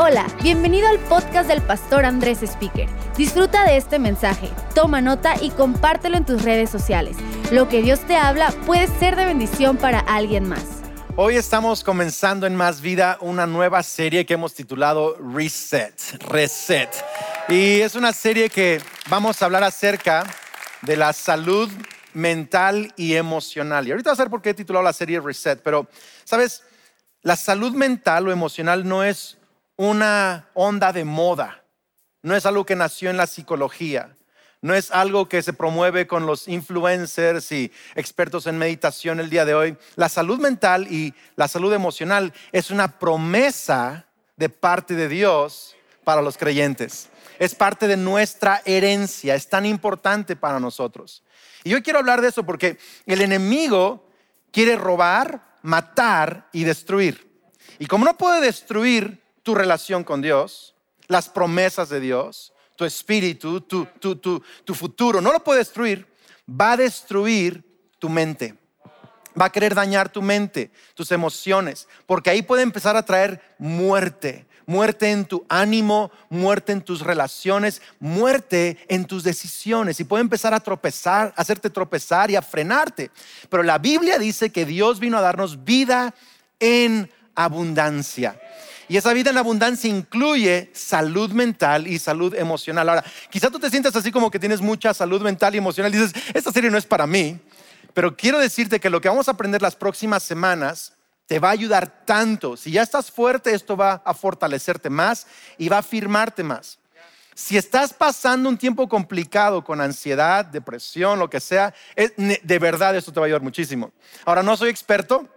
Hola, bienvenido al podcast del pastor Andrés Speaker. Disfruta de este mensaje, toma nota y compártelo en tus redes sociales. Lo que Dios te habla puede ser de bendición para alguien más. Hoy estamos comenzando en Más Vida una nueva serie que hemos titulado Reset, Reset. Y es una serie que vamos a hablar acerca de la salud mental y emocional. Y ahorita vas a ver por qué he titulado la serie Reset, pero, ¿sabes? La salud mental o emocional no es una onda de moda, no es algo que nació en la psicología, no es algo que se promueve con los influencers y expertos en meditación el día de hoy. La salud mental y la salud emocional es una promesa de parte de Dios para los creyentes. Es parte de nuestra herencia, es tan importante para nosotros. Y yo quiero hablar de eso porque el enemigo quiere robar, matar y destruir. Y como no puede destruir tu relación con Dios, las promesas de Dios, tu espíritu, tu, tu, tu, tu futuro. No lo puede destruir, va a destruir tu mente. Va a querer dañar tu mente, tus emociones, porque ahí puede empezar a traer muerte, muerte en tu ánimo, muerte en tus relaciones, muerte en tus decisiones y puede empezar a tropezar, a hacerte tropezar y a frenarte. Pero la Biblia dice que Dios vino a darnos vida en abundancia. Y esa vida en abundancia incluye salud mental y salud emocional. Ahora, quizá tú te sientas así como que tienes mucha salud mental y emocional y dices, esta serie no es para mí. Pero quiero decirte que lo que vamos a aprender las próximas semanas te va a ayudar tanto. Si ya estás fuerte, esto va a fortalecerte más y va a afirmarte más. Si estás pasando un tiempo complicado con ansiedad, depresión, lo que sea, de verdad esto te va a ayudar muchísimo. Ahora, no soy experto,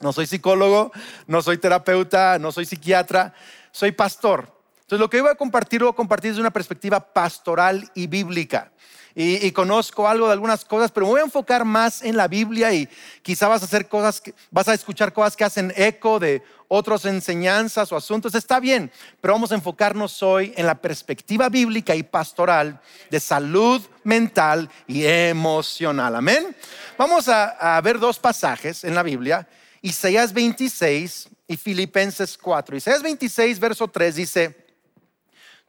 no soy psicólogo, no soy terapeuta, no soy psiquiatra, soy pastor. Entonces lo que voy a compartir, lo voy a compartir desde una perspectiva pastoral y bíblica. Y, conozco algo de algunas cosas, pero me voy a enfocar más en la Biblia y quizá vas a hacer cosas, vas a escuchar cosas que hacen eco de otras enseñanzas o asuntos. Está bien, pero vamos a enfocarnos hoy en la perspectiva bíblica y pastoral de salud mental y emocional. Amén. Vamos a, a ver dos pasajes en la Biblia Isaías 26 y Filipenses 4. Isaías 26, verso 3 dice,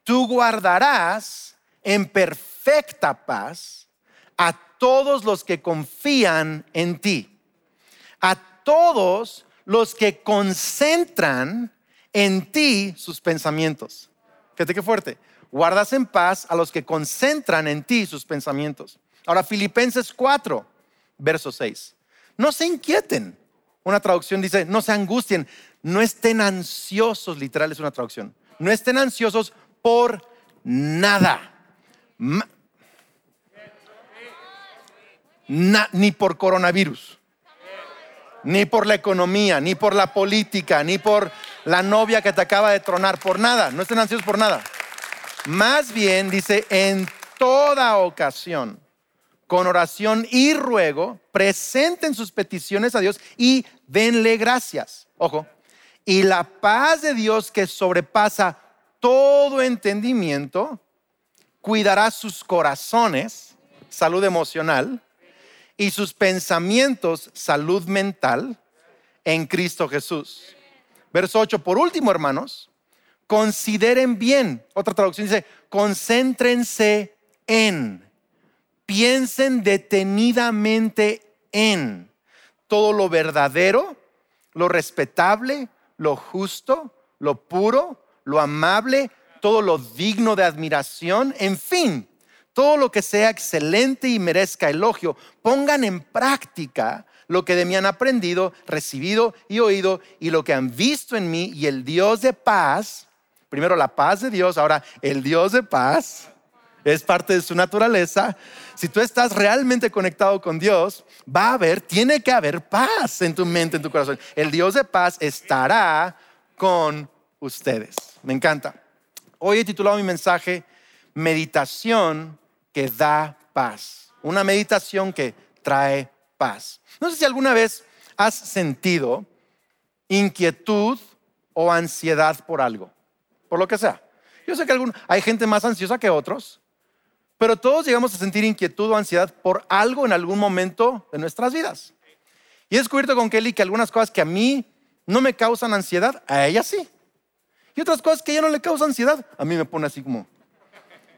tú guardarás en perfecta paz a todos los que confían en ti, a todos los que concentran en ti sus pensamientos. Fíjate qué fuerte. Guardas en paz a los que concentran en ti sus pensamientos. Ahora, Filipenses 4, verso 6. No se inquieten una traducción dice, no se angustien, no estén ansiosos, literal es una traducción. No estén ansiosos por nada. ni por coronavirus, ni por la economía, ni por la política, ni por la novia que te acaba de tronar, por nada. No estén ansiosos por nada. Más bien dice, en toda ocasión con oración y ruego, presenten sus peticiones a Dios y denle gracias. Ojo, y la paz de Dios que sobrepasa todo entendimiento, cuidará sus corazones, salud emocional, y sus pensamientos, salud mental, en Cristo Jesús. Verso 8, por último, hermanos, consideren bien, otra traducción dice, concéntrense en piensen detenidamente en todo lo verdadero, lo respetable, lo justo, lo puro, lo amable, todo lo digno de admiración, en fin, todo lo que sea excelente y merezca elogio. Pongan en práctica lo que de mí han aprendido, recibido y oído y lo que han visto en mí y el Dios de paz, primero la paz de Dios, ahora el Dios de paz es parte de su naturaleza. Si tú estás realmente conectado con Dios, va a haber, tiene que haber paz en tu mente, en tu corazón. El Dios de paz estará con ustedes. Me encanta. Hoy he titulado mi mensaje Meditación que da paz. Una meditación que trae paz. No sé si alguna vez has sentido inquietud o ansiedad por algo, por lo que sea. Yo sé que hay gente más ansiosa que otros, pero todos llegamos a sentir inquietud o ansiedad por algo en algún momento de nuestras vidas. Y he descubierto con Kelly que algunas cosas que a mí no me causan ansiedad, a ella sí. Y otras cosas que ya no le causan ansiedad. A mí me pone así como,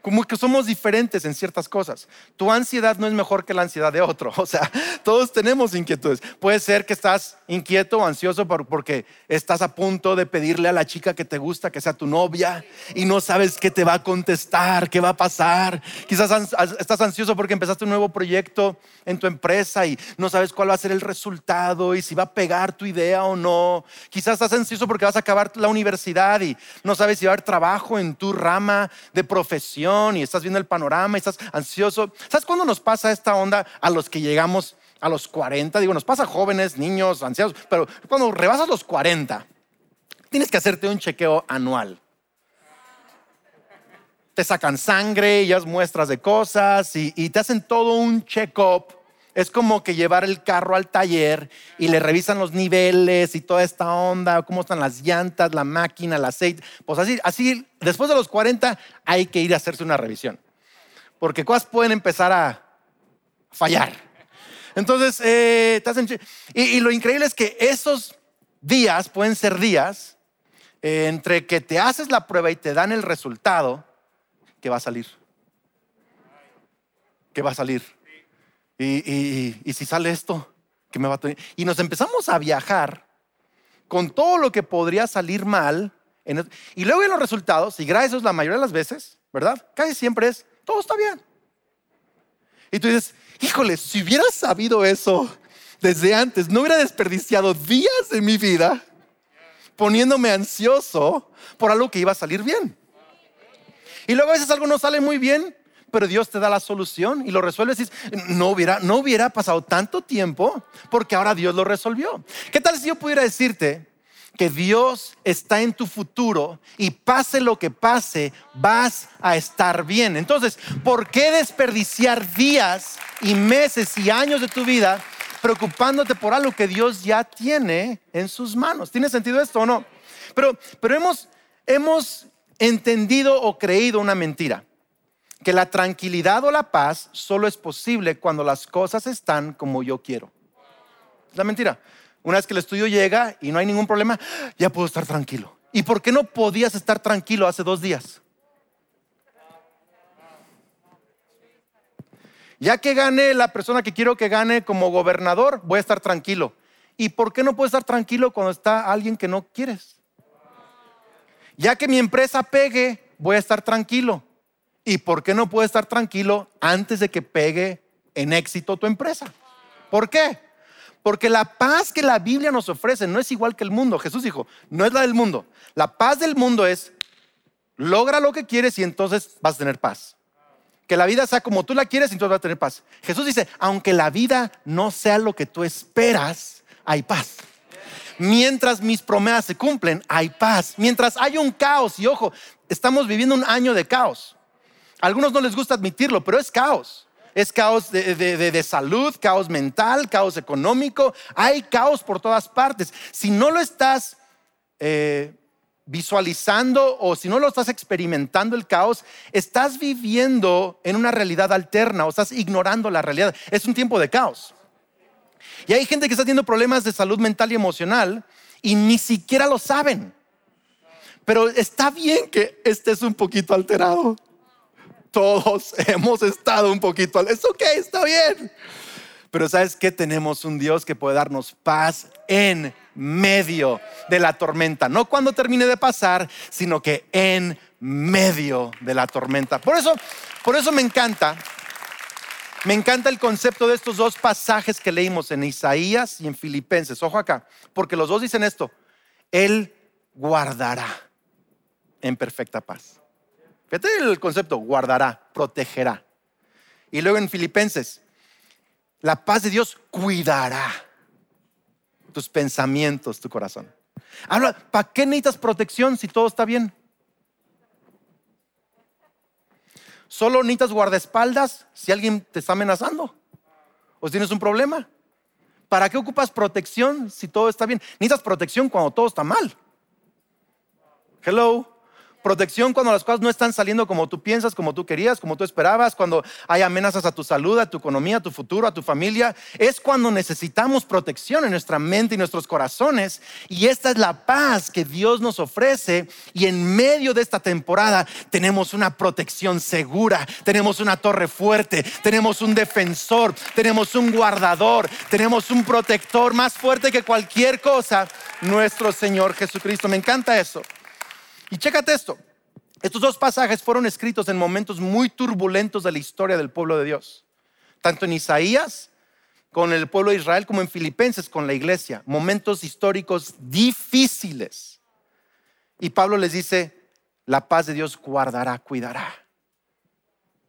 como que somos diferentes en ciertas cosas. Tu ansiedad no es mejor que la ansiedad de otro. O sea, todos tenemos inquietudes. Puede ser que estás inquieto o ansioso porque estás a punto de pedirle a la chica que te gusta que sea tu novia y no sabes qué te va a contestar, qué va a pasar. Quizás estás ansioso porque empezaste un nuevo proyecto en tu empresa y no sabes cuál va a ser el resultado y si va a pegar tu idea o no. Quizás estás ansioso porque vas a acabar la universidad y no sabes si va a haber trabajo en tu rama de profesión y estás viendo el panorama y estás ansioso. ¿Sabes cuándo nos pasa esta onda a los que llegamos a los 40? Digo, nos pasa jóvenes, niños, ancianos, pero cuando rebasas los 40, tienes que hacerte un chequeo anual. Te sacan sangre y muestras de cosas y, y te hacen todo un check-up es como que llevar el carro al taller y le revisan los niveles y toda esta onda, cómo están las llantas, la máquina, el aceite. Pues así, así, después de los 40 hay que ir a hacerse una revisión. Porque cosas pueden empezar a fallar. Entonces, eh, y, lo increíble es que esos días pueden ser días eh, entre que te haces la prueba y te dan el resultado que va a salir. Que va a salir. Y, si sale esto, ¿qué me va a? Y nos empezamos a viajar con todo lo que podría salir mal. y luego en los resultados, y gracias la mayoría de las veces, ¿verdad? Casi siempre es, todo está bien. Y tú dices, híjole, si hubiera sabido eso desde antes, no hubiera desperdiciado días de mi vida poniéndome ansioso por algo que iba a salir bien. Y luego a veces algo no sale muy bien pero Dios te da la solución y lo resuelves. Y no hubiera, no hubiera pasado tanto tiempo porque ahora Dios lo resolvió. ¿Qué tal si yo pudiera decirte que Dios está en tu futuro y pase lo que pase, vas a estar bien? Entonces, ¿por qué desperdiciar días y meses y años de tu vida preocupándote por algo que Dios ya tiene en sus manos? ¿Tiene sentido esto o no? Pero, pero hemos, hemos entendido o creído una mentira que la tranquilidad o la paz solo es posible cuando las cosas están como yo quiero. Es la mentira. Una vez que el estudio llega y no hay ningún problema, ya puedo estar tranquilo. ¿Y por qué no podías estar tranquilo hace dos días? Ya que gane la persona que quiero que gane como gobernador, voy a estar tranquilo. ¿Y por qué no puedo estar tranquilo cuando está alguien que no quieres? Ya que mi empresa pegue, voy a estar tranquilo. ¿Y por qué no puedes estar tranquilo antes de que pegue en éxito tu empresa? ¿Por qué? Porque la paz que la Biblia nos ofrece no es igual que el mundo. Jesús dijo, no es la del mundo. La paz del mundo es, logra lo que quieres y entonces vas a tener paz. Que la vida sea como tú la quieres y entonces vas a tener paz. Jesús dice, aunque la vida no sea lo que tú esperas, hay paz. Mientras mis promesas se cumplen, hay paz. Mientras hay un caos, y ojo, estamos viviendo un año de caos algunos no les gusta admitirlo, pero es caos. Es caos de, salud, caos mental, caos económico. Hay caos por todas partes. Si no lo estás eh, visualizando o si no lo estás experimentando el caos, estás viviendo en una realidad alterna o estás ignorando la realidad. Es un tiempo de caos. Y hay gente que está teniendo problemas de salud mental y emocional y ni siquiera lo saben. Pero está bien que estés un poquito alterado todos hemos estado un poquito, es ok, está bien. Pero sabes que tenemos un Dios que puede darnos paz en medio de la tormenta, no cuando termine de pasar, sino que en medio de la tormenta. Por eso, por eso me encanta, me encanta el concepto de estos dos pasajes que leímos en Isaías y en Filipenses. Ojo acá, porque los dos dicen esto, Él guardará en perfecta paz. Fíjate el concepto, guardará, protegerá. Y luego en Filipenses, la paz de Dios cuidará tus pensamientos, tu corazón. Habla, ¿para qué necesitas protección si todo está bien? Solo necesitas guardaespaldas si alguien te está amenazando o si tienes un problema. ¿Para qué ocupas protección si todo está bien? Necesitas protección cuando todo está mal. Hello. Protección cuando las cosas no están saliendo como tú piensas, como tú querías, como tú esperabas, cuando hay amenazas a tu salud, a tu economía, a tu futuro, a tu familia. Es cuando necesitamos protección en nuestra mente y nuestros corazones. Y esta es la paz que Dios nos ofrece. Y en medio de esta temporada tenemos una protección segura, tenemos una torre fuerte, tenemos un defensor, tenemos un guardador, tenemos un protector más fuerte que cualquier cosa, nuestro Señor Jesucristo. Me encanta eso. Y chécate esto. Estos dos pasajes fueron escritos en momentos muy turbulentos de la historia del pueblo de Dios. Tanto en Isaías con el pueblo de Israel como en Filipenses con la iglesia. Momentos históricos difíciles. Y Pablo les dice, la paz de Dios guardará, cuidará.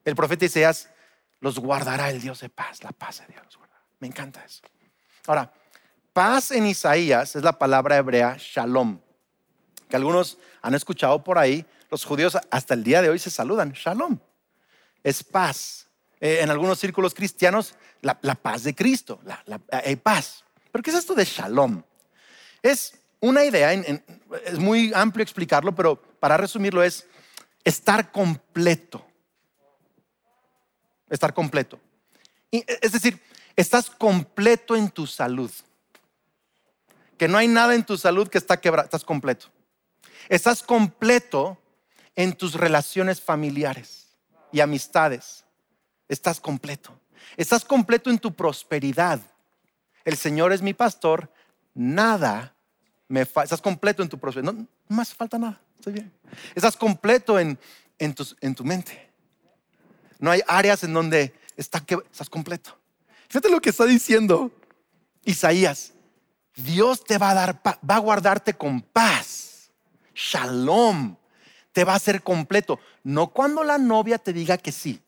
El profeta Isaías los guardará el Dios de paz, la paz de Dios. Me encanta eso. Ahora, paz en Isaías es la palabra hebrea shalom que algunos han escuchado por ahí, los judíos hasta el día de hoy se saludan, shalom, es paz. Eh, en algunos círculos cristianos, la, paz de Cristo, hay paz. ¿Pero qué es esto de shalom? Es una idea, es muy amplio explicarlo, pero para resumirlo es estar completo. Estar completo. es decir, estás completo en tu salud. Que no hay nada en tu salud que está quebrado, estás completo. Estás completo en tus relaciones familiares y amistades. Estás completo. Estás completo en tu prosperidad. El Señor es mi pastor. Nada me falta. Estás completo en tu prosperidad. No, me falta nada. Estoy bien. Estás completo en, en, en tu mente. No hay áreas en donde está que, estás completo. Fíjate lo que está diciendo Isaías. Dios te va a dar, va a guardarte con paz shalom, te va a ser completo. No cuando la novia te diga que sí.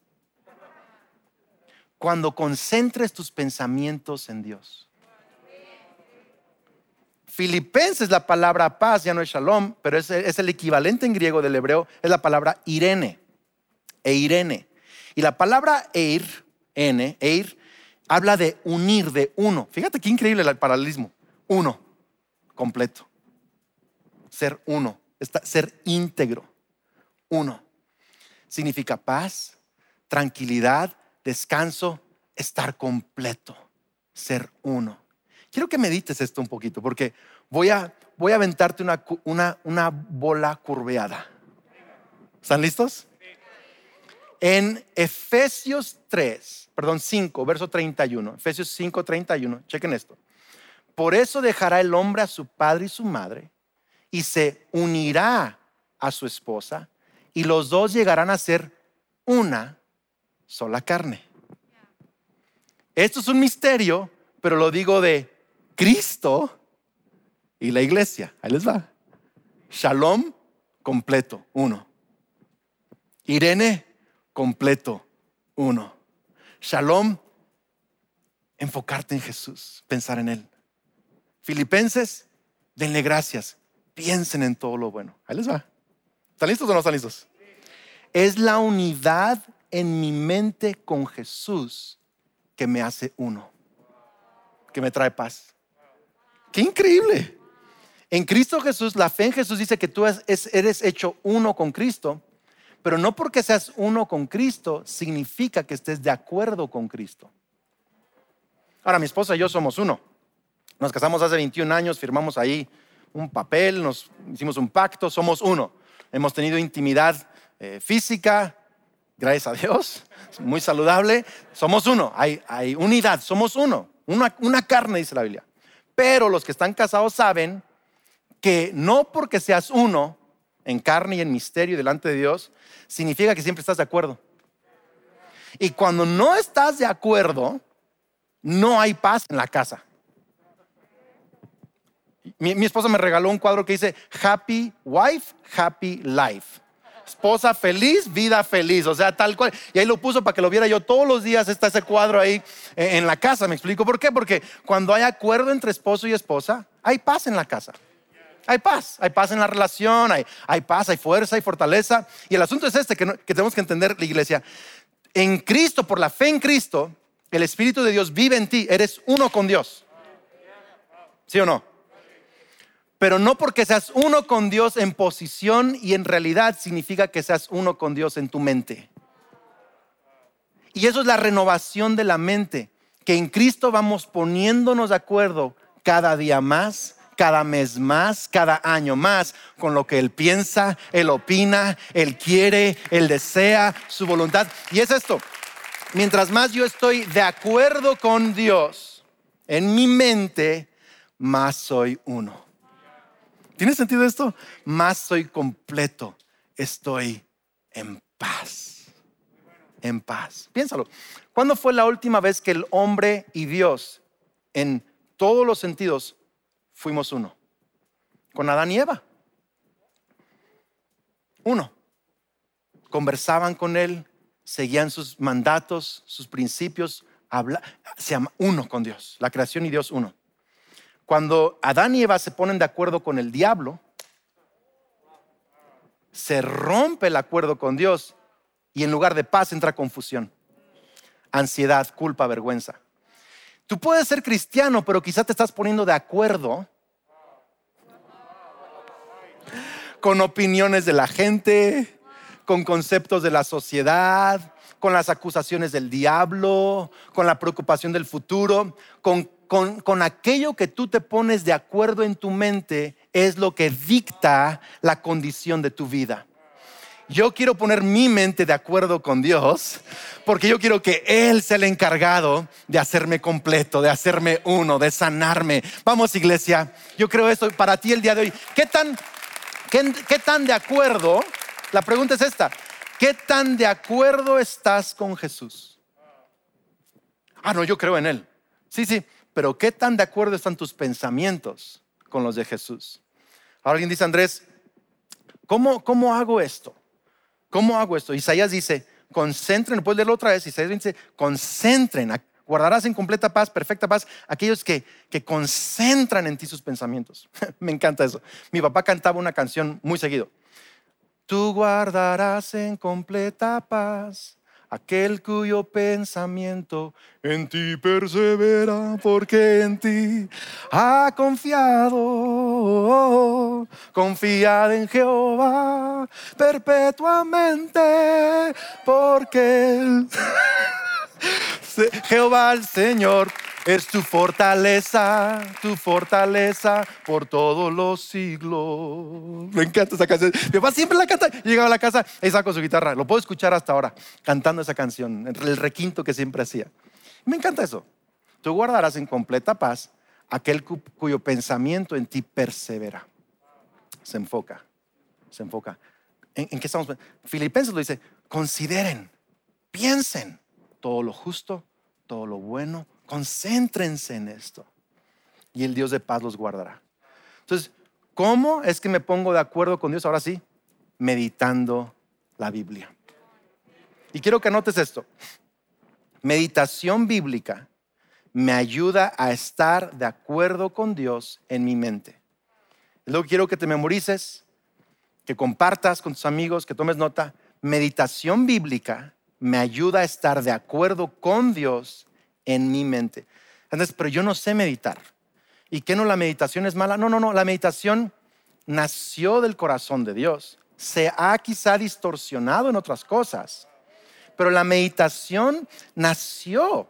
Cuando concentres tus pensamientos en Dios. Filipenses, la palabra paz, ya no es shalom, pero es, es el equivalente en griego del hebreo, es la palabra irene, e irene. Y la palabra eir, n, eir, habla de unir, de uno. Fíjate qué increíble el paralelismo. Uno, completo ser uno, ser íntegro, uno. Significa paz, tranquilidad, descanso, estar completo, ser uno. Quiero que medites esto un poquito porque voy a, voy a aventarte una, una, una bola curveada. ¿Están listos? En Efesios 3, perdón, 5, verso 31, Efesios 5, 31, chequen esto. Por eso dejará el hombre a su padre y su madre y se unirá a su esposa y los dos llegarán a ser una sola carne. Esto es un misterio, pero lo digo de Cristo y la iglesia. Ahí les va. Shalom completo, uno. Irene completo, uno. Shalom, enfocarte en Jesús, pensar en Él. Filipenses, denle gracias piensen en todo lo bueno. Ahí les va. ¿Están listos o no están listos? Es la unidad en mi mente con Jesús que me hace uno, que me trae paz. Qué increíble. En Cristo Jesús, la fe en Jesús dice que tú eres hecho uno con Cristo, pero no porque seas uno con Cristo significa que estés de acuerdo con Cristo. Ahora, mi esposa y yo somos uno. Nos casamos hace 21 años, firmamos ahí un papel, nos hicimos un pacto, somos uno. Hemos tenido intimidad eh, física, gracias a Dios, muy saludable. Somos uno, hay, unidad, somos uno, una, una carne, dice la Biblia. Pero los que están casados saben que no porque seas uno en carne y en misterio delante de Dios, significa que siempre estás de acuerdo. Y cuando no estás de acuerdo, no hay paz en la casa. Mi, esposa me regaló un cuadro que dice Happy Wife, Happy Life. Esposa feliz, vida feliz, o sea, tal cual. Y ahí lo puso para que lo viera yo todos los días. Está ese cuadro ahí eh, en la casa. Me explico por qué. Porque cuando hay acuerdo entre esposo y esposa, hay paz en la casa. Hay paz, hay paz en la relación, hay, hay paz, hay fuerza, hay fortaleza. Y el asunto es este que, que tenemos que entender, la iglesia. En Cristo, por la fe en Cristo, el Espíritu de Dios vive en ti. Eres uno con Dios. ¿Sí o no? Pero no porque seas uno con Dios en posición y en realidad significa que seas uno con Dios en tu mente. Y eso es la renovación de la mente, que en Cristo vamos poniéndonos de acuerdo cada día más, cada mes más, cada año más, con lo que Él piensa, Él opina, Él quiere, Él desea, su voluntad. Y es esto, mientras más yo estoy de acuerdo con Dios en mi mente, más soy uno. ¿Tiene sentido esto? Más soy completo, estoy en paz. En paz. Piénsalo. ¿Cuándo fue la última vez que el hombre y Dios, en todos los sentidos, fuimos uno? Con Adán y Eva. Uno. Conversaban con él, seguían sus mandatos, sus principios, se llama uno con Dios, la creación y Dios uno. Cuando Adán y Eva se ponen de acuerdo con el diablo, se rompe el acuerdo con Dios y en lugar de paz entra confusión, ansiedad, culpa, vergüenza. Tú puedes ser cristiano, pero quizá te estás poniendo de acuerdo con opiniones de la gente, con conceptos de la sociedad, con las acusaciones del diablo, con la preocupación del futuro, con con, aquello que tú te pones de acuerdo en tu mente es lo que dicta la condición de tu vida. Yo quiero poner mi mente de acuerdo con Dios porque yo quiero que Él sea el encargado de hacerme completo, de hacerme uno, de sanarme. Vamos iglesia, yo creo esto para ti el día de hoy. ¿Qué tan, qué tan de acuerdo? La pregunta es esta. ¿Qué tan de acuerdo estás con Jesús? Ah, no, yo creo en Él. Sí, sí, pero ¿qué tan de acuerdo están tus pensamientos con los de Jesús? alguien dice, Andrés, ¿cómo, ¿cómo hago esto? ¿Cómo hago esto? Isaías dice, concentren, puedes leerlo otra vez, Isaías dice, concentren, guardarás en completa paz, perfecta paz, aquellos que, que concentran en ti sus pensamientos. Me encanta eso. Mi papá cantaba una canción muy seguido. Tú guardarás en completa paz aquel cuyo pensamiento en ti persevera, porque en ti ha confiado. Confiad en Jehová perpetuamente, porque Jehová el Señor es tu fortaleza, tu fortaleza por todos los siglos. Me encanta esa canción. Mi papá siempre la canta. Llegaba a la casa y con su guitarra. Lo puedo escuchar hasta ahora, cantando esa canción, el requinto que siempre hacía. Me encanta eso. Tú guardarás en completa paz aquel cuyo pensamiento en ti persevera. Se enfoca, se enfoca. ¿En, en qué estamos? Filipenses lo dice, consideren, piensen todo lo justo, todo lo bueno, Concéntrense en esto. Y el Dios de paz los guardará. Entonces, ¿cómo es que me pongo de acuerdo con Dios? Ahora sí, meditando la Biblia. Y quiero que anotes esto. Meditación bíblica me ayuda a estar de acuerdo con Dios en mi mente. Luego quiero que te memorices, que compartas con tus amigos, que tomes nota. Meditación bíblica me ayuda a estar de acuerdo con Dios en mi mente. Entonces, pero yo no sé meditar. ¿Y qué no la meditación es mala? No, no, no, la meditación nació del corazón de Dios. Se ha quizá distorsionado en otras cosas, pero la meditación nació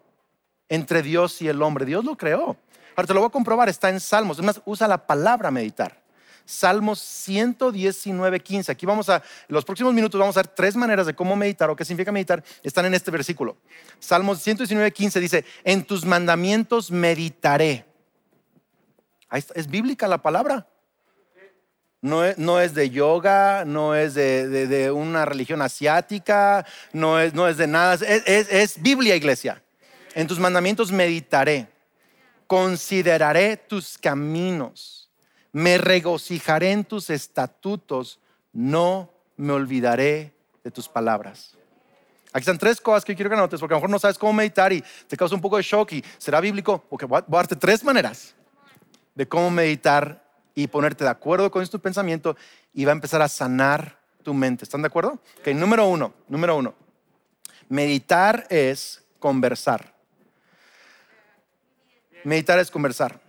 entre Dios y el hombre. Dios lo creó. Ahora te lo voy a comprobar, está en Salmos. Además, usa la palabra meditar. Salmos 119, 15. Aquí vamos a, en los próximos minutos vamos a ver tres maneras de cómo meditar o qué significa meditar. Están en este versículo. Salmos 119, 15 dice, en tus mandamientos meditaré. Es bíblica la palabra. No es, de yoga, no es de, una religión asiática, no es, no es de nada. Es Biblia, iglesia. En tus mandamientos meditaré. Consideraré tus caminos me regocijaré en tus estatutos, no me olvidaré de tus palabras. Aquí están tres cosas que quiero que anotes, porque a lo mejor no sabes cómo meditar y te causa un poco de shock y será bíblico, porque voy a darte tres maneras de cómo meditar y ponerte de acuerdo con tu pensamiento y va a empezar a sanar tu mente. ¿Están de acuerdo? Ok, número uno, número uno. Meditar es conversar. Meditar es conversar.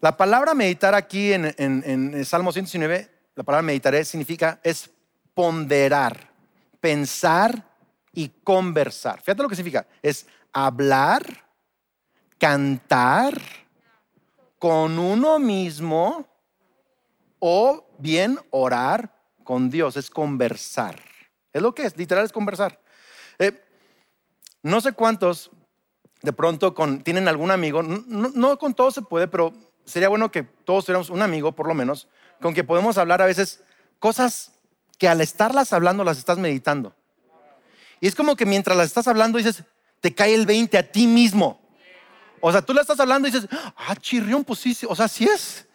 La palabra meditar aquí en, en, en Salmo 119, la palabra meditaré significa es ponderar, pensar y conversar. Fíjate lo que significa. Es hablar, cantar con uno mismo o bien orar con Dios. Es conversar. Es lo que es, literal es conversar. Eh, no sé cuántos de pronto con, tienen algún amigo, no, con todos se puede, pero sería bueno que todos tuviéramos un amigo, por lo menos, con que podemos hablar a veces cosas que al estarlas hablando las estás meditando. Y es como que mientras las estás hablando dices, te cae el 20 a ti mismo. O sea, tú la estás hablando y dices, ah, chirrión, pues sí, o sea, sí es.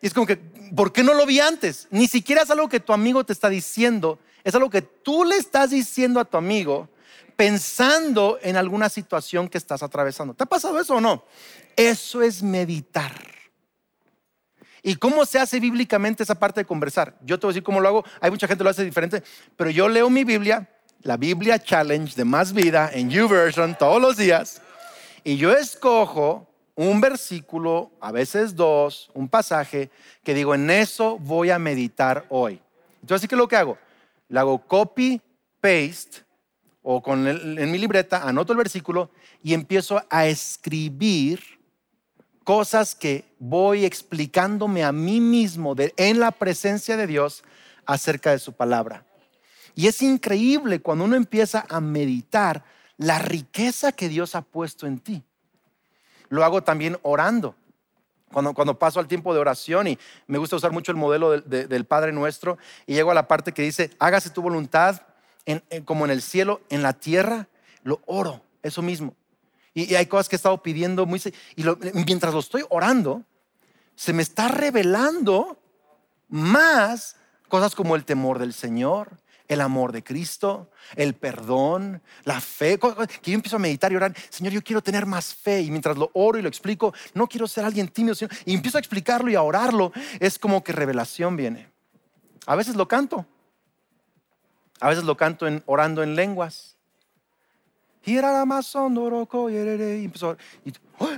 Y es como que, ¿por qué no lo vi antes? Ni siquiera es algo que tu amigo te está diciendo, es algo que tú le estás diciendo a tu amigo pensando en alguna situación que estás atravesando. ¿Te ha pasado eso o no? Eso es meditar. ¿Y cómo se hace bíblicamente esa parte de conversar? Yo te voy a decir cómo lo hago. Hay mucha gente que lo hace diferente, pero yo leo mi Biblia, la Biblia Challenge de Más Vida en YouVersion todos los días, y yo escojo un versículo, a veces dos, un pasaje, que digo, en eso voy a meditar hoy. Entonces, así que lo que hago, le hago copy, paste o con en mi libreta anoto el versículo y empiezo a escribir cosas que voy explicándome a mí mismo en la presencia de Dios acerca de su palabra. Y es increíble cuando uno empieza a meditar la riqueza que Dios ha puesto en ti. Lo hago también orando. Cuando, cuando, paso al tiempo de oración y me gusta usar mucho el modelo del Padre Nuestro y llego a la parte que dice, hágase tu voluntad como en el cielo, en la tierra, lo oro, eso mismo. Y, hay cosas que he estado pidiendo muy... Y mientras lo estoy orando, se me está revelando más cosas como el temor del Señor, el amor de Cristo, el perdón, la fe, que yo empiezo a meditar y orar, Señor, yo quiero tener más fe y mientras lo oro y lo explico, no quiero ser alguien tímido, y empiezo a explicarlo y a orarlo, es como que revelación viene. A veces lo canto, a veces lo canto en, orando en lenguas. Y empezó, y, ¡oh!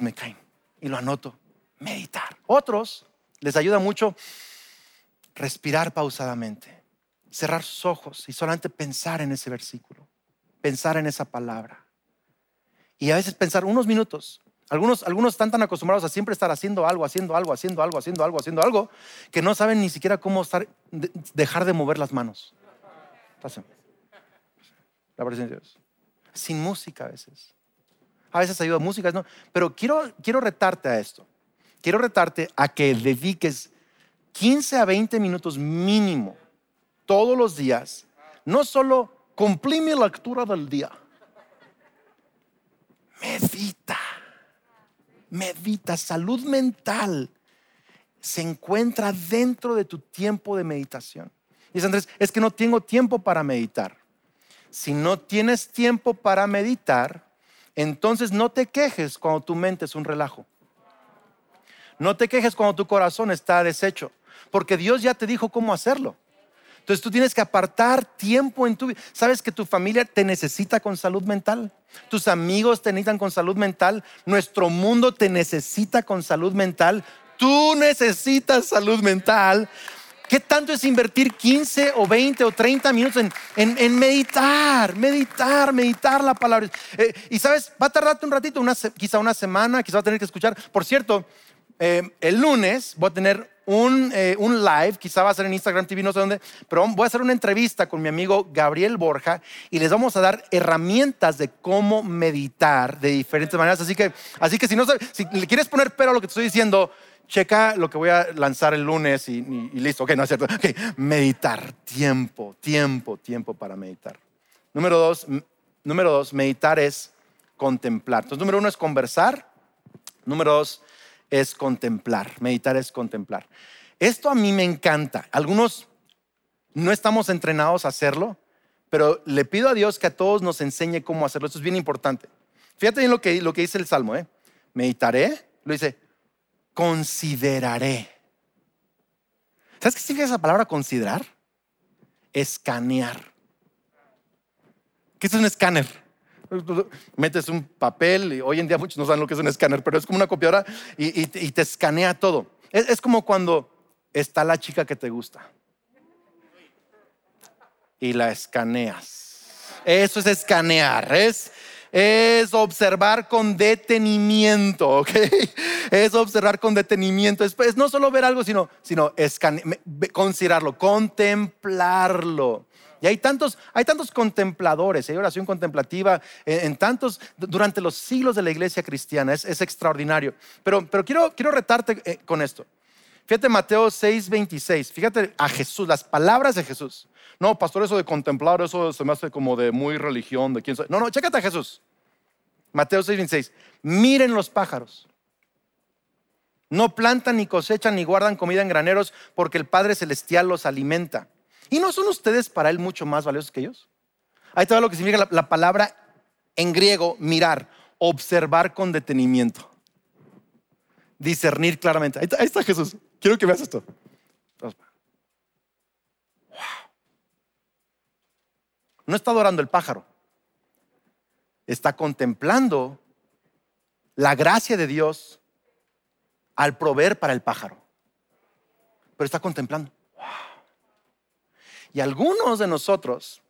me caen y lo anoto. Meditar. Otros les ayuda mucho respirar pausadamente, cerrar sus ojos y solamente pensar en ese versículo, pensar en esa palabra. Y a veces pensar unos minutos. Algunos, algunos están tan acostumbrados a siempre estar haciendo algo, haciendo algo, haciendo algo, haciendo algo, haciendo algo, que no saben ni siquiera cómo dejar de mover las manos. La presencia de Dios. Sin música a veces. A veces ayuda música, ¿no? Pero quiero, quiero retarte a esto. Quiero retarte a que dediques 15 a 20 minutos mínimo todos los días. No solo cumplí mi lectura del día. Medita. Medita. Salud mental se encuentra dentro de tu tiempo de meditación. Dice Andrés, es que no tengo tiempo para meditar. Si no tienes tiempo para meditar, entonces no te quejes cuando tu mente es un relajo. No te quejes cuando tu corazón está deshecho, porque Dios ya te dijo cómo hacerlo. Entonces tú tienes que apartar tiempo en tu vida. ¿Sabes que tu familia te necesita con salud mental? Tus amigos te necesitan con salud mental. Nuestro mundo te necesita con salud mental. Tú necesitas salud mental. ¿Qué tanto es invertir 15 o 20 o 30 minutos en, meditar, meditar, meditar la palabra? Eh, y sabes, va a tardarte un ratito, quizá una semana, quizá va a tener que escuchar. Por cierto, eh, el lunes voy a tener un, eh, un, live, quizá va a ser en Instagram TV, no sé dónde, pero voy a hacer una entrevista con mi amigo Gabriel Borja y les vamos a dar herramientas de cómo meditar de diferentes maneras. Así que, así que si no si le quieres poner pero a lo que te estoy diciendo, checa lo que voy a lanzar el lunes y, listo. Ok, no es cierto. meditar, tiempo, tiempo, tiempo para meditar. Número dos, número dos, meditar es contemplar. Entonces, número uno es conversar. Número dos es contemplar. Meditar es contemplar. Esto a mí me encanta. Algunos no estamos entrenados a hacerlo, pero le pido a Dios que a todos nos enseñe cómo hacerlo. Esto es bien importante. Fíjate bien lo que, lo que dice el Salmo. ¿eh? Meditaré, lo dice, consideraré. ¿Sabes qué significa esa palabra considerar? Escanear. ¿Qué es un escáner? Metes un papel, y hoy en día muchos no saben lo que es un escáner, pero es como una copiadora y, te escanea todo. es como cuando está la chica que te gusta y la escaneas. Eso es escanear, es, es observar con detenimiento, ¿ok? Es observar con detenimiento. Es, no solo ver algo, sino, sino considerarlo, contemplarlo. Y hay tantos, hay tantos contempladores, hay oración contemplativa en, tantos, durante los siglos de la iglesia cristiana, es, extraordinario. Pero, pero quiero, quiero retarte eh, con esto. Fíjate Mateo 6, 26, fíjate a Jesús, las palabras de Jesús. No, pastor, eso de contemplar, eso se me hace como de muy religión, de quién soy. No, no, chécate a Jesús. Mateo 6, 26. Miren los pájaros. No plantan, ni cosechan, ni guardan comida en graneros, porque el Padre Celestial los alimenta. ¿Y no son ustedes para Él mucho más valiosos que ellos? Ahí está lo que significa la, palabra en griego, mirar, observar con detenimiento, discernir claramente. Ahí está, Jesús. Quiero que veas esto. No está adorando el pájaro. Está contemplando la gracia de Dios al proveer para el pájaro. Pero está contemplando. Y algunos de nosotros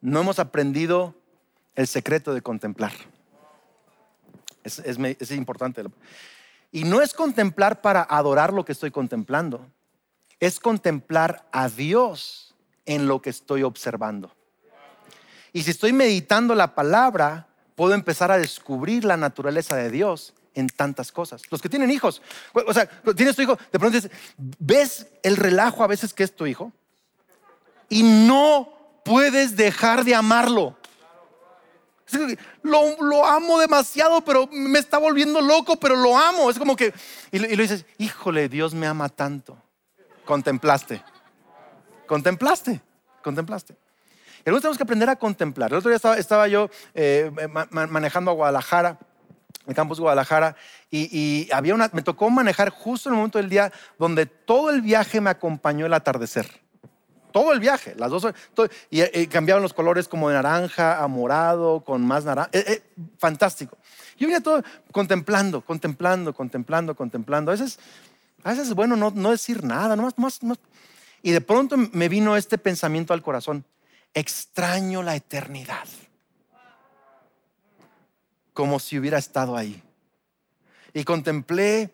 no hemos aprendido el secreto de contemplar. Es, es, importante. Y no es contemplar para adorar lo que estoy contemplando. Es contemplar a Dios en lo que estoy observando. Y si estoy meditando la palabra, puedo empezar a descubrir la naturaleza de Dios en tantas cosas. Los que tienen hijos, o sea, tienes tu hijo, de pronto dices, ¿ves el relajo a veces que es tu hijo? Y no puedes dejar de amarlo. Lo, amo demasiado, pero me está volviendo loco, pero lo amo. Es como que, y, y lo dices, híjole, Dios me ama tanto. Contemplaste, contemplaste, contemplaste. Y algunos tenemos que aprender a contemplar. El otro día estaba, yo eh, manejando a Guadalajara, el campus Guadalajara, y, me tocó manejar justo en el momento del día donde todo el viaje me acompañó el atardecer. Todo el viaje, las dos y, eh, cambiaban los colores como de naranja a morado, con más naranja. Eh, fantástico. Yo venía todo contemplando, contemplando, contemplando, contemplando. A veces, a veces es bueno no, decir nada, nomás, más, más. Y de pronto me vino este pensamiento al corazón extraño la eternidad. Como si hubiera estado ahí. Y contemplé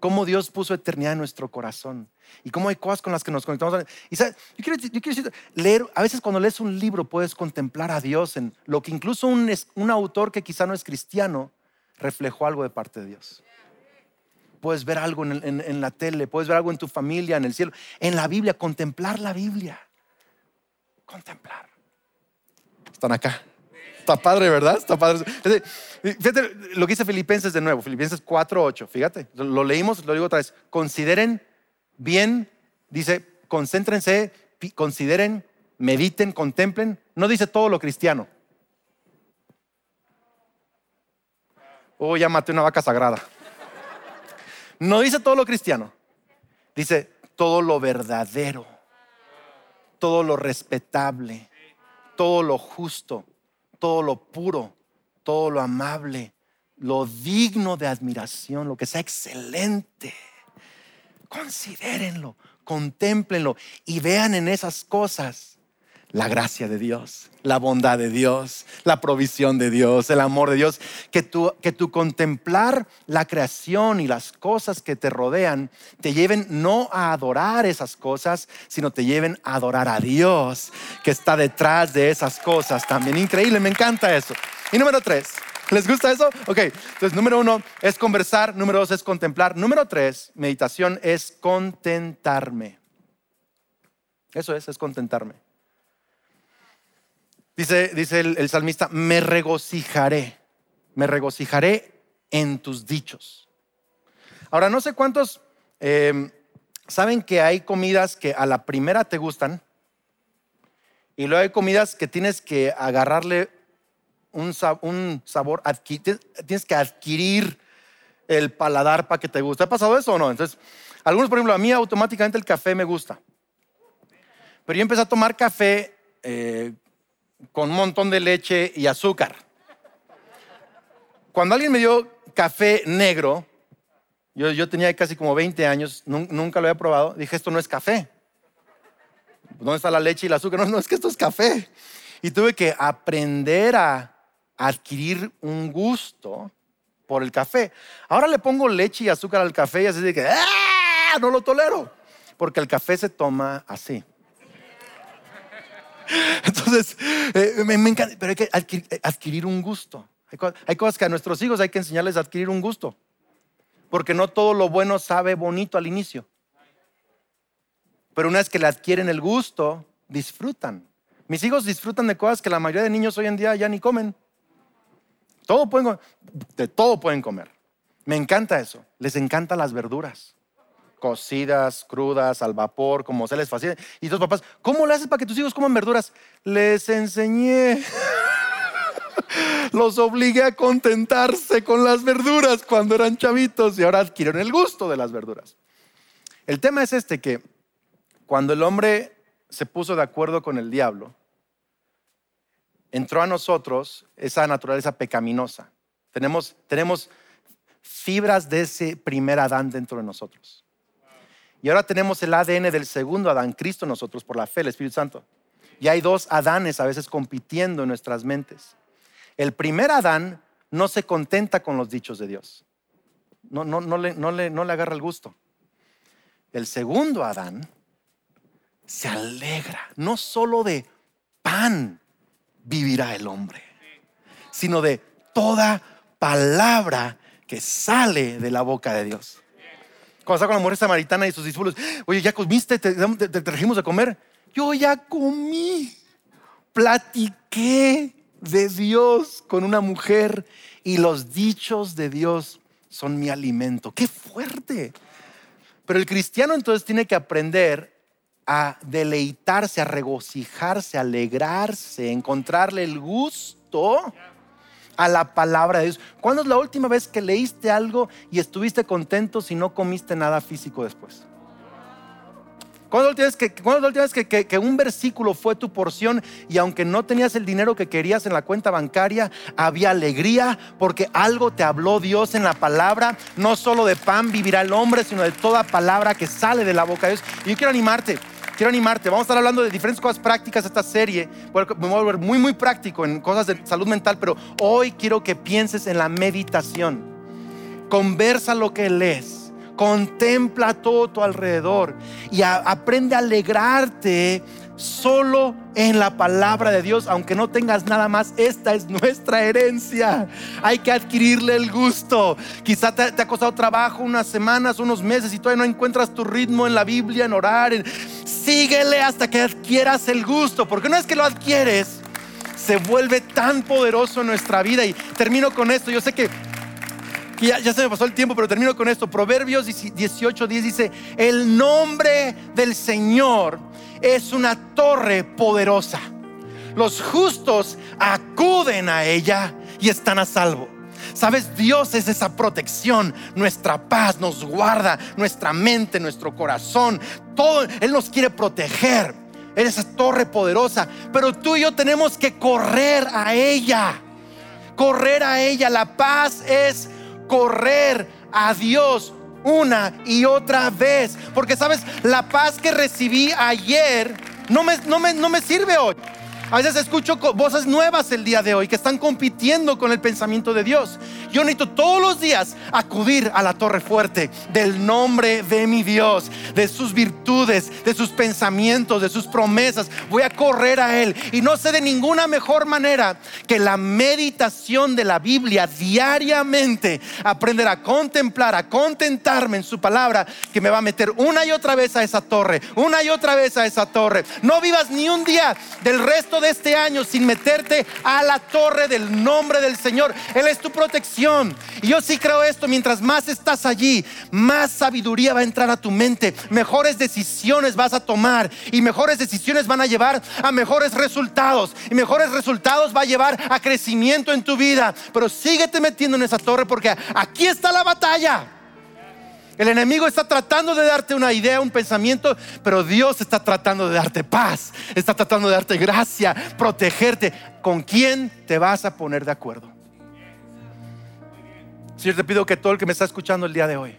cómo Dios puso eternidad en nuestro corazón y cómo hay cosas con las que nos conectamos. Y yo, quiero, a veces cuando lees un libro puedes contemplar a Dios en lo que incluso un, un autor que quizá no es cristiano reflejó algo de parte de Dios. Puedes ver algo en la tele, puedes ver algo en tu familia, en el cielo, en la Biblia, contemplar la Biblia contemplar. Están acá. Está padre, ¿verdad? Está padre. Fíjate lo que dice Filipenses de nuevo, Filipenses 4.8. Fíjate, lo leímos, lo digo otra vez. Consideren bien, dice, concéntrense, consideren, mediten, contemplen. No dice todo lo cristiano. Oh, ya maté una vaca sagrada. No dice todo lo cristiano. Dice todo lo verdadero todo lo respetable, todo lo justo, todo lo puro, todo lo amable, lo digno de admiración, lo que sea excelente. Considérenlo, contémplenlo y vean en esas cosas la gracia de Dios, la bondad de Dios, la provisión de Dios, el amor de Dios, que tu, que tu contemplar la creación y las cosas que te rodean te lleven no a adorar esas cosas, sino te lleven a adorar a Dios que está detrás de esas cosas también. Increíble, me encanta eso. Y número tres, ¿les gusta eso? Ok, entonces número uno es conversar, número dos es contemplar, número tres, meditación es contentarme. Eso es, es contentarme. Dice, el, salmista, me regocijaré, me regocijaré en tus dichos. Ahora, no sé cuántos em, saben que hay comidas que a la primera te gustan y luego hay comidas que tienes que agarrarle un, un sabor, tienes que adquirir el paladar para que te guste. ¿Ha pasado eso o no? Entonces, algunos, por ejemplo, a mí automáticamente el café me gusta. Pero yo empecé a tomar café eh, con un montón de leche y azúcar. cuando alguien me dio café negro, yo, yo tenía casi como 20 años, nunca lo había probado, dije, esto no es café. ¿Dónde está la leche y el azúcar? No, no, es que esto es café. Y tuve que aprender a adquirir un gusto por el café. Ahora le pongo leche y azúcar al café y así de que, ¡ah! No lo tolero. Porque el café se toma así. Entonces, eh, me, encanta, pero hay que adquirir, un gusto. Hay, cosas que a nuestros hijos hay que enseñarles a adquirir un gusto. Porque no todo lo bueno sabe bonito al inicio. Pero una vez que le adquieren el gusto, disfrutan. Mis hijos disfrutan de cosas que la mayoría de niños hoy en día ya ni comen. Todo pueden, de todo pueden comer. Me encanta eso. Les encantan las verduras cocidas, crudas, al vapor, como se les fascina. Y tus papás, ¿cómo le haces para que tus hijos coman verduras? Les enseñé. Los obligué a contentarse con las verduras cuando eran chavitos y ahora adquirieron el gusto de las verduras. El tema es este que cuando el hombre se puso de acuerdo con el diablo, entró a nosotros esa naturaleza pecaminosa. Tenemos, tenemos fibras de ese primer Adán dentro de nosotros. Y ahora tenemos el ADN del segundo Adán, Cristo nosotros, por la fe, el Espíritu Santo. Y hay dos Adanes a veces compitiendo en nuestras mentes. El primer Adán no se contenta con los dichos de Dios. No, no, no, le, no, le, no le agarra el gusto. El segundo Adán se alegra, no solo de pan vivirá el hombre, sino de toda palabra que sale de la boca de Dios. Cuando con la mujer samaritana y sus discípulos, oye, ¿ya comiste? ¿Te, trajimos de comer? Yo ya comí. Platiqué de Dios con una mujer y los dichos de Dios son mi alimento. ¡Qué fuerte! Pero el cristiano entonces tiene que aprender a deleitarse, a regocijarse, a alegrarse, encontrarle el gusto a la palabra de Dios. ¿Cuándo es la última vez que leíste algo y estuviste contento si no comiste nada físico después? ¿Cuándo es la última vez que, que, un versículo fue tu porción y aunque no tenías el dinero que querías en la cuenta bancaria, había alegría porque algo te habló Dios en la palabra? No solo de pan vivirá el hombre, sino de toda palabra que sale de la boca de Dios. Y yo quiero animarte quiero animarte. Vamos a estar hablando de diferentes cosas prácticas esta serie. Me voy a volver muy, muy práctico en cosas de salud mental, pero hoy quiero que pienses en la meditación. Conversa lo que lees. Contempla todo tu alrededor y aprende a alegrarte solo en la palabra de Dios, aunque no tengas nada más, esta es nuestra herencia. Hay que adquirirle el gusto. Quizá te, ha costado trabajo unas semanas, unos meses y todavía no encuentras tu ritmo en la Biblia, en orar. Síguele hasta que adquieras el gusto, porque no es que lo adquieres, se vuelve tan poderoso en nuestra vida. Y termino con esto. Yo sé que ya, ya, se me pasó el tiempo, pero termino con esto. Proverbios 18, 10 dice, el nombre del Señor es una torre poderosa. Los justos acuden a ella y están a salvo. Sabes, Dios es esa protección, nuestra paz nos guarda, nuestra mente, nuestro corazón, todo, Él nos quiere proteger. Él es esa torre poderosa, pero tú y yo tenemos que correr a ella, correr a ella. La paz es correr a Dios una y otra vez. Porque sabes, la paz que recibí ayer no me, no me, no me sirve hoy. A veces escucho voces nuevas el día de hoy que están compitiendo con el pensamiento de Dios. Yo necesito todos los días acudir a la torre fuerte del nombre de mi Dios, de sus virtudes, de sus pensamientos, de sus promesas. Voy a correr a Él. Y no sé de ninguna mejor manera que la meditación de la Biblia diariamente, aprender a contemplar, a contentarme en su palabra, que me va a meter una y otra vez a esa torre, una y otra vez a esa torre. No vivas ni un día del resto de este año sin meterte a la torre del nombre del Señor. Él es tu protección. Y yo sí creo esto, mientras más estás allí, más sabiduría va a entrar a tu mente, mejores decisiones vas a tomar y mejores decisiones van a llevar a mejores resultados y mejores resultados va a llevar a crecimiento en tu vida. Pero síguete metiendo en esa torre porque aquí está la batalla. El enemigo está tratando de darte una idea, un pensamiento, pero Dios está tratando de darte paz, está tratando de darte gracia, protegerte. ¿Con quién te vas a poner de acuerdo? Señor, te pido que todo el que me está escuchando el día de hoy,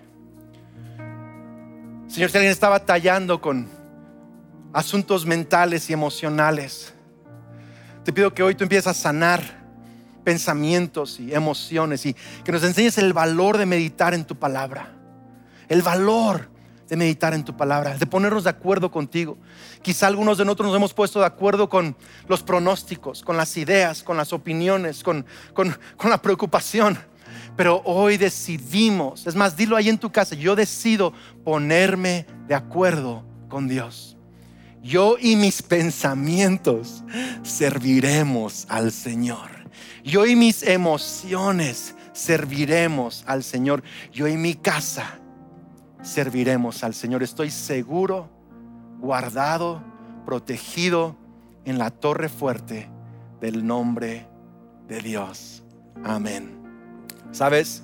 Señor, si alguien está batallando con asuntos mentales y emocionales, te pido que hoy tú empieces a sanar pensamientos y emociones y que nos enseñes el valor de meditar en tu palabra. El valor de meditar en tu palabra, de ponernos de acuerdo contigo. Quizá algunos de nosotros nos hemos puesto de acuerdo con los pronósticos, con las ideas, con las opiniones, con, con, la preocupación. Pero hoy decidimos, es más, dilo ahí en tu casa, yo decido ponerme de acuerdo con Dios. Yo y mis pensamientos serviremos al Señor. Yo y mis emociones serviremos al Señor. Yo y mi casa serviremos al Señor. Estoy seguro, guardado, protegido en la torre fuerte del nombre de Dios. Amén. ¿Sabes?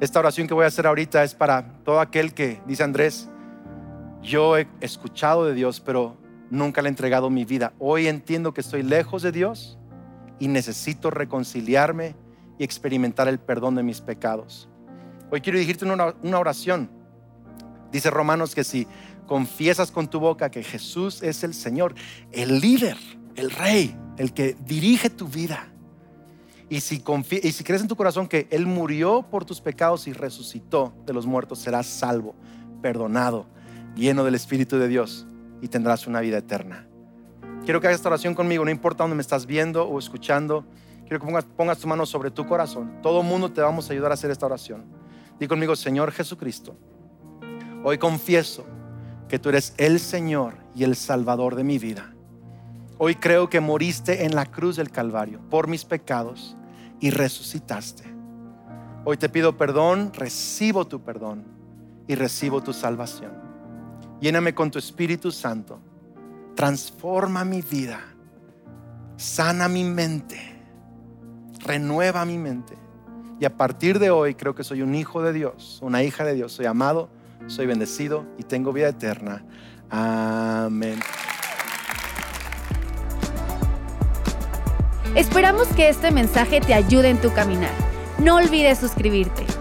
Esta oración que voy a hacer ahorita es para todo aquel que, dice Andrés, yo he escuchado de Dios, pero nunca le he entregado mi vida. Hoy entiendo que estoy lejos de Dios y necesito reconciliarme y experimentar el perdón de mis pecados. Hoy quiero dirigirte una, una oración. Dice Romanos que si confiesas con tu boca que Jesús es el Señor, el líder, el rey, el que dirige tu vida, y si, y si crees en tu corazón que Él murió por tus pecados y resucitó de los muertos, serás salvo, perdonado, lleno del Espíritu de Dios y tendrás una vida eterna. Quiero que hagas esta oración conmigo, no importa dónde me estás viendo o escuchando. Quiero que pongas, tu mano sobre tu corazón. Todo mundo te vamos a ayudar a hacer esta oración. Di conmigo, Señor Jesucristo, hoy confieso que tú eres el Señor y el Salvador de mi vida. Hoy creo que moriste en la cruz del Calvario por mis pecados y resucitaste. Hoy te pido perdón, recibo tu perdón y recibo tu salvación. Lléname con tu Espíritu Santo. Transforma mi vida. Sana mi mente. Renueva mi mente. Y a partir de hoy creo que soy un hijo de Dios, una hija de Dios. Soy amado, soy bendecido y tengo vida eterna. Amén. Esperamos que este mensaje te ayude en tu caminar. No olvides suscribirte.